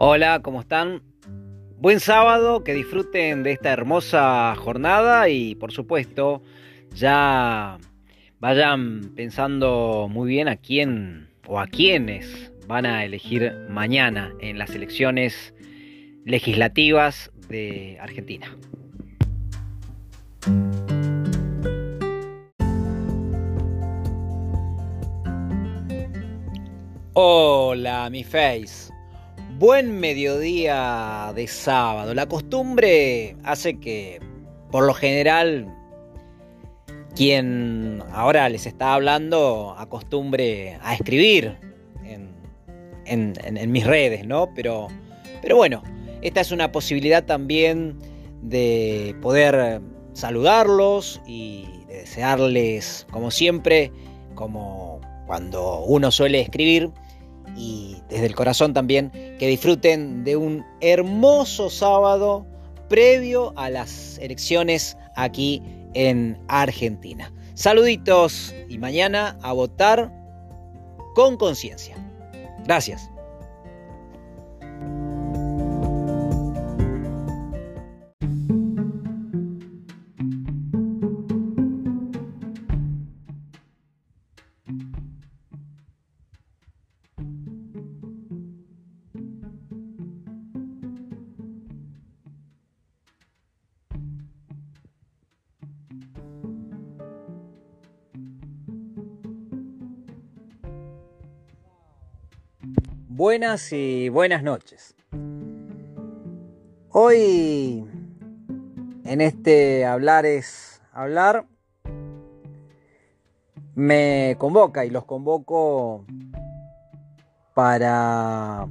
Hola, ¿cómo están? Buen sábado, que disfruten de esta hermosa jornada y por supuesto ya vayan pensando muy bien a quién o a quiénes van a elegir mañana en las elecciones legislativas de Argentina. Hola, mi face. Buen mediodía de sábado. La costumbre hace que, por lo general, quien ahora les está hablando acostumbre a escribir en, mis redes, ¿no? Pero, pero bueno, esta es una posibilidad también de poder saludarlos y de desearles, como siempre, como cuando uno suele escribir, y desde el corazón también que disfruten de un hermoso sábado previo a las elecciones aquí en Argentina. Saluditos y mañana a votar con conciencia. Gracias. Buenas y buenas noches. Hoy en este hablar es hablar me convoca y los convoco para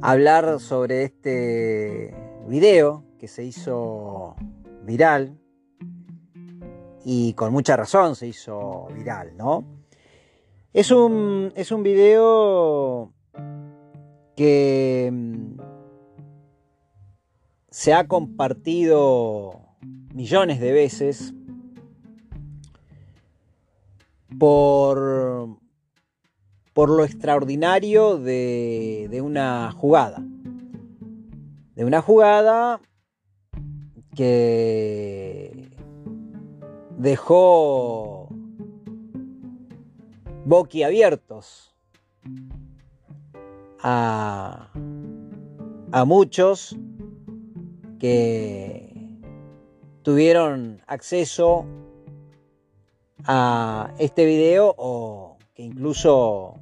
hablar sobre este video que se hizo viral y con mucha razón se hizo viral, ¿no? Es un, es un video que mm, se ha compartido millones de veces por, por lo extraordinario de, de una jugada. De una jugada que dejó boquiabiertos a, a muchos que tuvieron acceso a este video o que incluso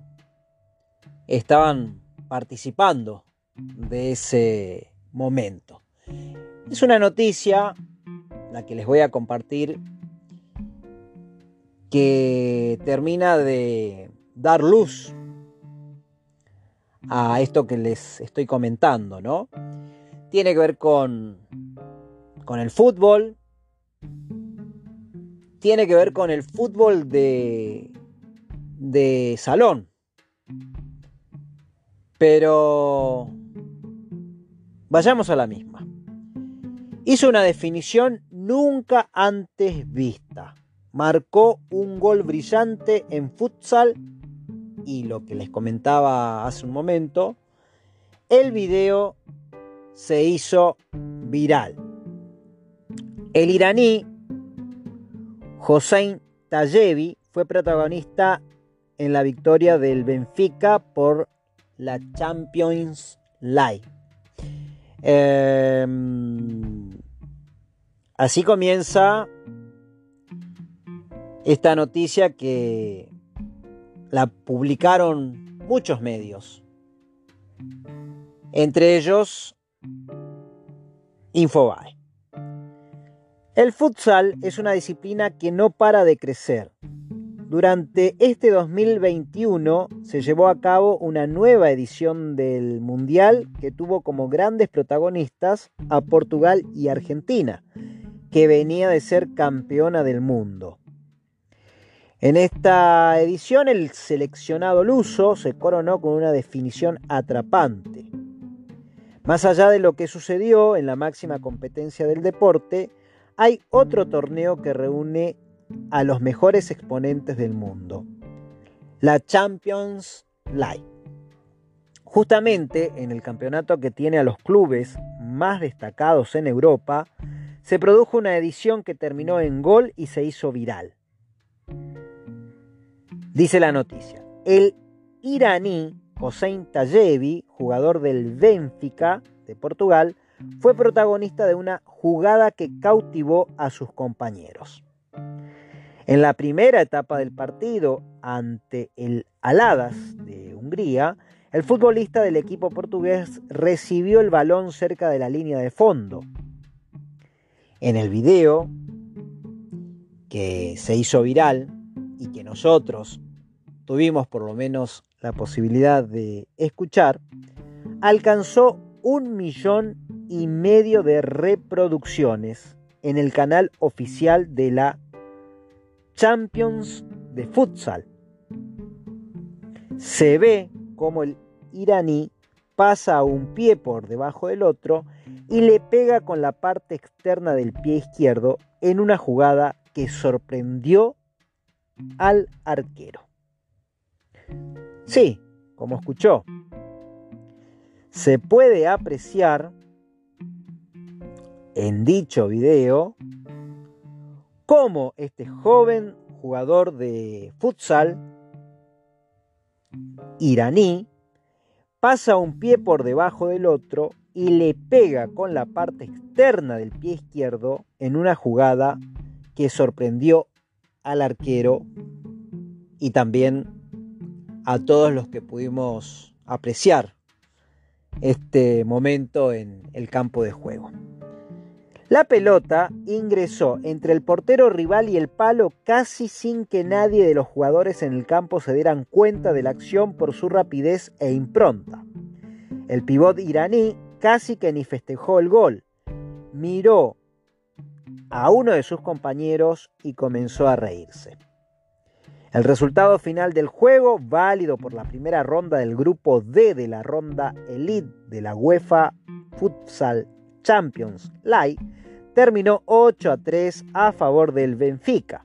estaban participando de ese momento. Es una noticia la que les voy a compartir que termina de dar luz a esto que les estoy comentando, ¿no? Tiene que ver con, con el fútbol, tiene que ver con el fútbol de, de salón. Pero vayamos a la misma. Hizo una definición nunca antes vista marcó un gol brillante en futsal y lo que les comentaba hace un momento, el video se hizo viral. El iraní Hossein Tayevi fue protagonista en la victoria del Benfica por la Champions League. Em, así comienza esta noticia que la publicaron muchos medios, entre ellos Infobae. El futsal es una disciplina que no para de crecer. Durante este 2021 se llevó a cabo una nueva edición del Mundial que tuvo como grandes protagonistas a Portugal y Argentina, que venía de ser campeona del mundo. En esta edición el seleccionado luso se coronó con una definición atrapante. Más allá de lo que sucedió en la máxima competencia del deporte, hay otro torneo que reúne a los mejores exponentes del mundo. la Champions League. Justamente en el campeonato que tiene a los clubes más destacados en Europa, se produjo una edición que terminó en gol y se hizo viral. Dice la noticia, el iraní Hossein Tayevi, jugador del Benfica de Portugal, fue protagonista de una jugada que cautivó a sus compañeros. En la primera etapa del partido ante el Aladas de Hungría, el futbolista del equipo portugués recibió el balón cerca de la línea de fondo. En el video, que se hizo viral y que nosotros tuvimos por lo menos la posibilidad de escuchar, alcanzó un millón y medio de reproducciones en el canal oficial de la Champions de Futsal. Se ve como el iraní pasa un pie por debajo del otro y le pega con la parte externa del pie izquierdo en una jugada que sorprendió al arquero. Sí, como escuchó, se puede apreciar en dicho video cómo este joven jugador de futsal iraní pasa un pie por debajo del otro y le pega con la parte externa del pie izquierdo en una jugada que sorprendió al arquero y también a todos los que pudimos apreciar este momento en el campo de juego. La pelota ingresó entre el portero rival y el palo casi sin que nadie de los jugadores en el campo se dieran cuenta de la acción por su rapidez e impronta. El pivot iraní casi que ni festejó el gol. Miró a uno de sus compañeros y comenzó a reírse. El resultado final del juego, válido por la primera ronda del grupo D de la ronda Elite de la UEFA Futsal Champions League, terminó 8 a 3 a favor del Benfica.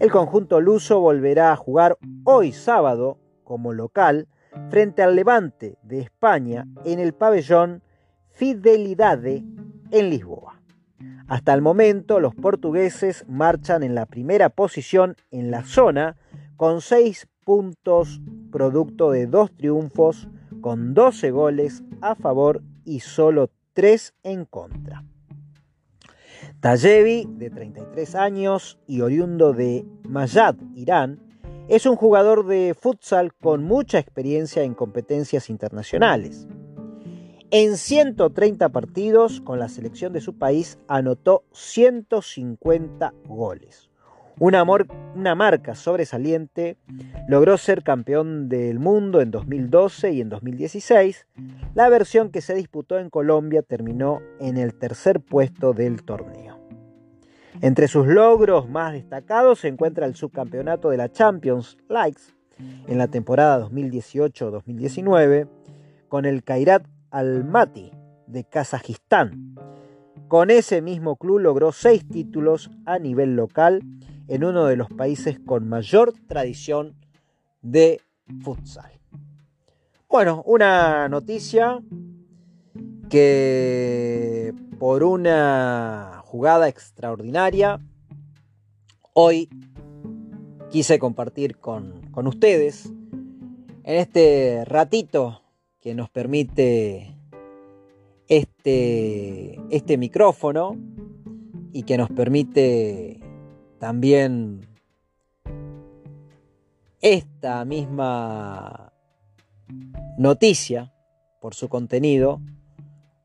El conjunto luso volverá a jugar hoy sábado como local frente al Levante de España en el pabellón Fidelidade en Lisboa. Hasta el momento los portugueses marchan en la primera posición en la zona con 6 puntos producto de dos triunfos con 12 goles a favor y solo 3 en contra. Tayevi, de 33 años y oriundo de Mayad, Irán, es un jugador de futsal con mucha experiencia en competencias internacionales. En 130 partidos con la selección de su país anotó 150 goles. Una, marca sobresaliente, logró ser campeón del mundo en 2012 y en 2016. La versión que se disputó en Colombia terminó en el tercer puesto del torneo. Entre sus logros más destacados se encuentra el subcampeonato de la Champions League en la temporada 2018-2019 con el Kairat Almaty de Kazajistán. Con ese mismo club logró seis títulos a nivel local en uno de los países con mayor tradición de futsal. Bueno, una noticia que por una jugada extraordinaria hoy quise compartir con, con ustedes en este ratito que nos permite este, este micrófono y que nos permite también esta misma noticia por su contenido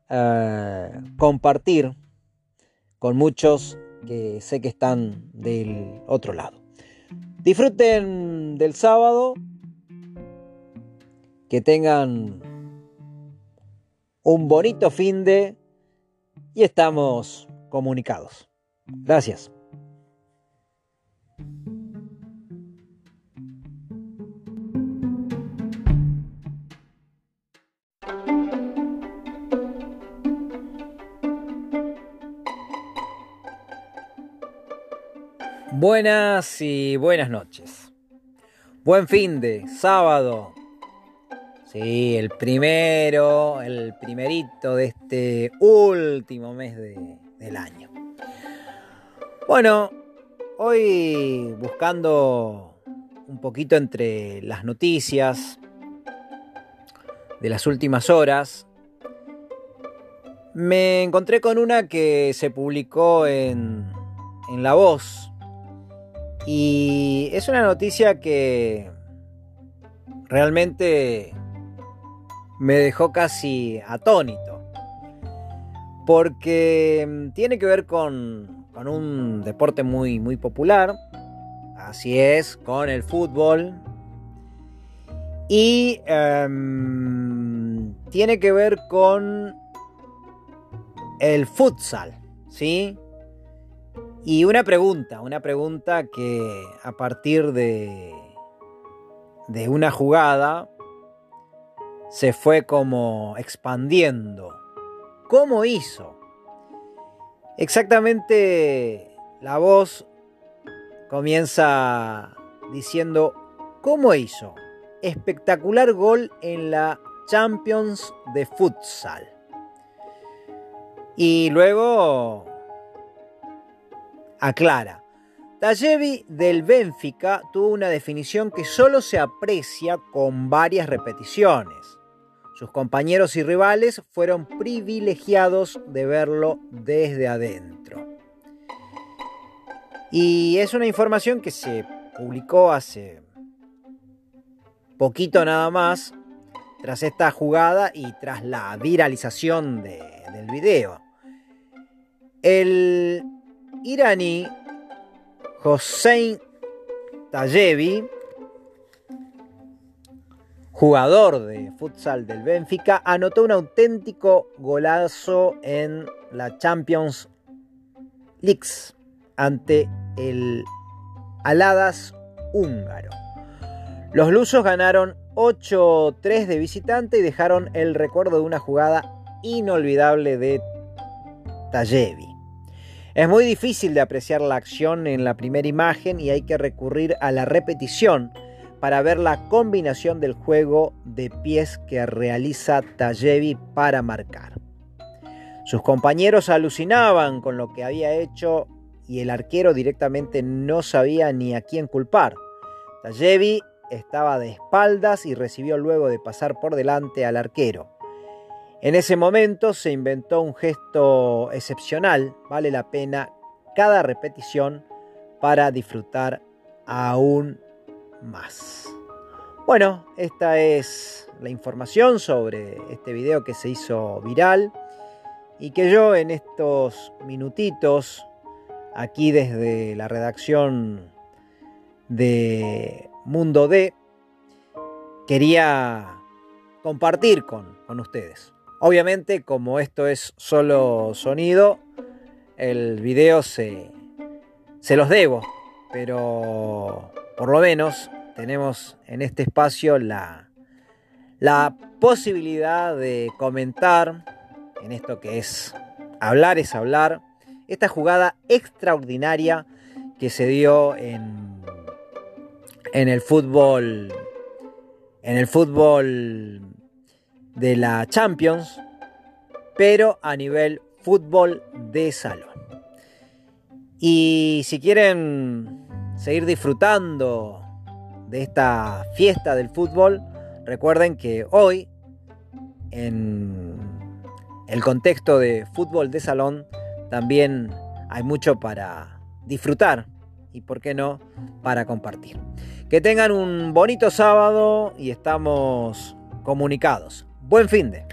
eh, compartir con muchos que sé que están del otro lado. Disfruten del sábado, que tengan un bonito fin de y estamos comunicados. Gracias. Buenas y buenas noches. Buen fin de sábado. Sí, el primero, el primerito de este último mes del año. Bueno, hoy buscando un poquito entre las noticias de las últimas horas, me encontré con una que se publicó en, en La Voz y es una noticia que realmente me dejó casi atónito. Porque tiene que ver con, un deporte muy, muy popular. Así es, con el fútbol. Y em, tiene que ver con el futsal. ¿Sí? Y una pregunta, una pregunta que a partir de, de una jugada se fue como expandiendo. ¿Cómo hizo? Exactamente la voz comienza diciendo, ¿cómo hizo? Espectacular gol en la Champions de futsal. Y luego aclara. Tallevi del Benfica tuvo una definición que solo se aprecia con varias repeticiones. Sus compañeros y rivales fueron privilegiados de verlo desde adentro. Y es una información que se publicó hace poquito nada más, tras esta jugada y tras la viralización del video. El iraní Hossein Tayevi, jugador de futsal del Benfica, anotó un auténtico golazo en la Champions League ante el Aladas húngaro. Los lusos ganaron 8-3 de visitante y dejaron el recuerdo de una jugada inolvidable de Tayevi. Es muy difícil de apreciar la acción en la primera imagen y hay que recurrir a la repetición para ver la combinación del juego de pies que realiza Tayevi para marcar. Sus compañeros alucinaban con lo que había hecho y el arquero directamente no sabía ni a quién culpar. Tayevi estaba de espaldas y recibió luego de pasar por delante al arquero. En ese momento se inventó un gesto excepcional, vale la pena cada repetición para disfrutar aún más. Bueno, esta es la información sobre este video que se hizo viral y que yo en estos minutitos, aquí desde la redacción de Mundo D, quería compartir con, con ustedes. Obviamente, como esto es solo sonido, el video se, se los debo, pero por lo menos tenemos en este espacio la, la posibilidad de comentar en esto que es hablar es hablar, esta jugada extraordinaria que se dio en, en el fútbol en el fútbol de la Champions, pero a nivel fútbol de salón. Y si quieren seguir disfrutando de esta fiesta del fútbol, recuerden que hoy, en el contexto de fútbol de salón, también hay mucho para disfrutar y, por qué no, para compartir. Que tengan un bonito sábado y estamos comunicados. Buen fin de.